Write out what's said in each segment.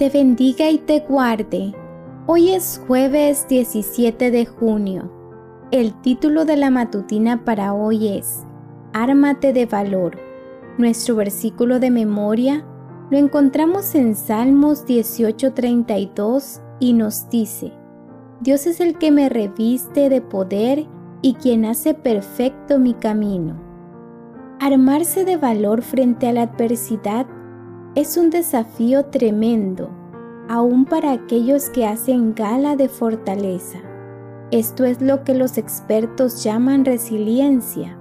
te bendiga y te guarde. Hoy es jueves 17 de junio. El título de la matutina para hoy es Ármate de valor. Nuestro versículo de memoria lo encontramos en Salmos 18:32 y nos dice, Dios es el que me reviste de poder y quien hace perfecto mi camino. Armarse de valor frente a la adversidad es un desafío tremendo, aún para aquellos que hacen gala de fortaleza. Esto es lo que los expertos llaman resiliencia.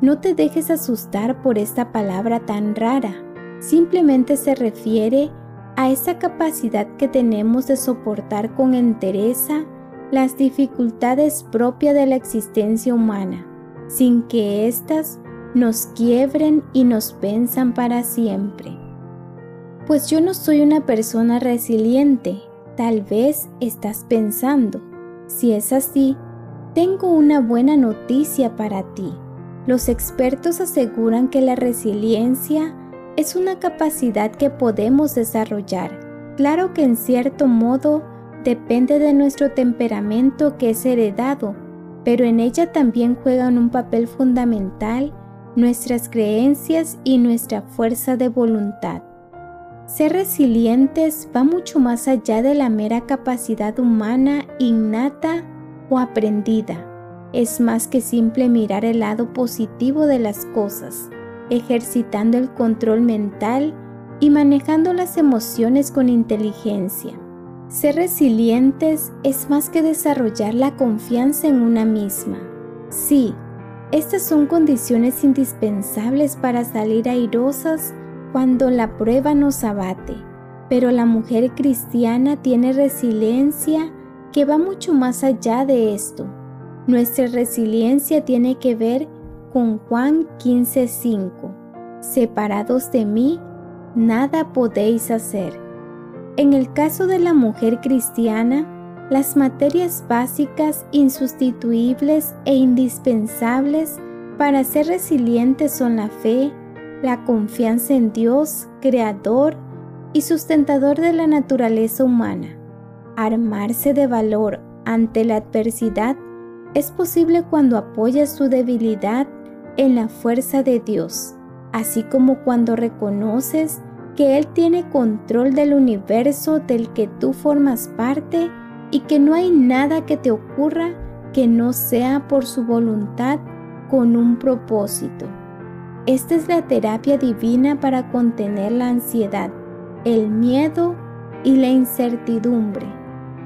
No te dejes asustar por esta palabra tan rara simplemente se refiere a esa capacidad que tenemos de soportar con entereza las dificultades propias de la existencia humana, sin que éstas nos quiebren y nos venzan para siempre. Pues yo no soy una persona resiliente, tal vez estás pensando. Si es así, tengo una buena noticia para ti. Los expertos aseguran que la resiliencia es una capacidad que podemos desarrollar. Claro que en cierto modo depende de nuestro temperamento que es heredado, pero en ella también juegan un papel fundamental nuestras creencias y nuestra fuerza de voluntad. Ser resilientes va mucho más allá de la mera capacidad humana innata o aprendida. Es más que simple mirar el lado positivo de las cosas ejercitando el control mental y manejando las emociones con inteligencia. Ser resilientes es más que desarrollar la confianza en una misma. Sí, estas son condiciones indispensables para salir airosas cuando la prueba nos abate, pero la mujer cristiana tiene resiliencia que va mucho más allá de esto. Nuestra resiliencia tiene que ver con Juan 15:5. Separados de mí, nada podéis hacer. En el caso de la mujer cristiana, las materias básicas insustituibles e indispensables para ser resilientes son la fe, la confianza en Dios, creador y sustentador de la naturaleza humana. Armarse de valor ante la adversidad es posible cuando apoyas su debilidad en la fuerza de Dios, así como cuando reconoces que Él tiene control del universo del que tú formas parte y que no hay nada que te ocurra que no sea por su voluntad con un propósito. Esta es la terapia divina para contener la ansiedad, el miedo y la incertidumbre.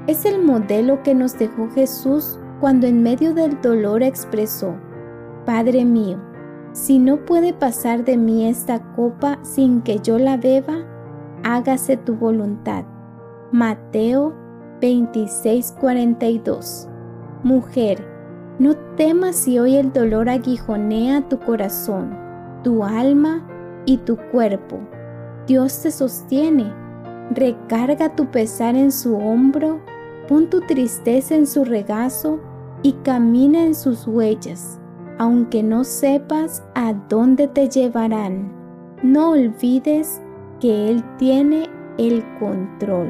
Es el modelo que nos dejó Jesús cuando en medio del dolor expresó, Padre mío, si no puede pasar de mí esta copa sin que yo la beba, hágase tu voluntad. Mateo 26:42 Mujer, no temas si hoy el dolor aguijonea tu corazón, tu alma y tu cuerpo. Dios te sostiene. Recarga tu pesar en su hombro, pon tu tristeza en su regazo y camina en sus huellas aunque no sepas a dónde te llevarán. No olvides que Él tiene el control.